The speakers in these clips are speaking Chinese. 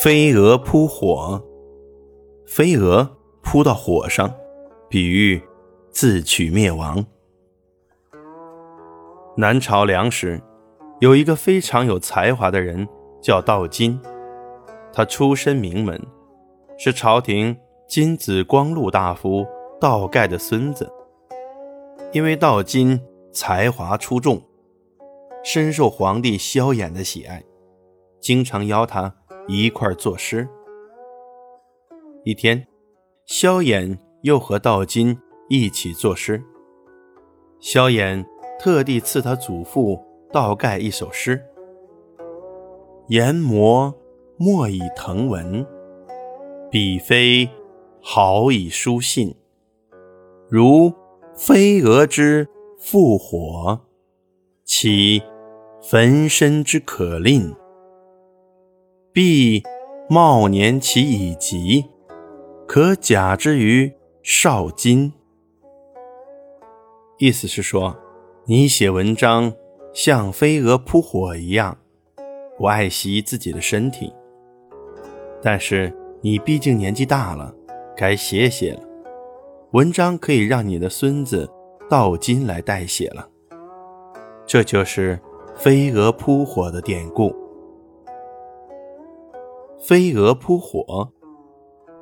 飞蛾扑火，飞蛾扑到火上，比喻自取灭亡。南朝梁时，有一个非常有才华的人，叫道金。他出身名门，是朝廷金子光禄大夫道盖的孙子。因为道金才华出众，深受皇帝萧衍的喜爱，经常邀他。一块作诗。一天，萧衍又和道金一起作诗。萧衍特地赐他祖父道盖一首诗：“研磨莫以腾文，笔非毫以书信。如飞蛾之复火，岂焚身之可吝？”必茂年其已极，可假之于少金。意思是说，你写文章像飞蛾扑火一样，不爱惜自己的身体。但是你毕竟年纪大了，该歇歇了。文章可以让你的孙子道金来代写了。这就是飞蛾扑火的典故。飞蛾扑火，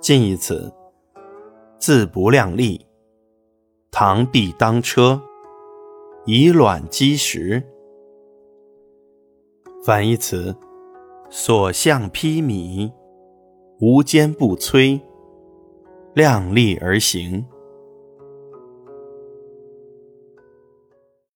近义词：自不量力，螳臂当车，以卵击石。反义词：所向披靡，无坚不摧，量力而行。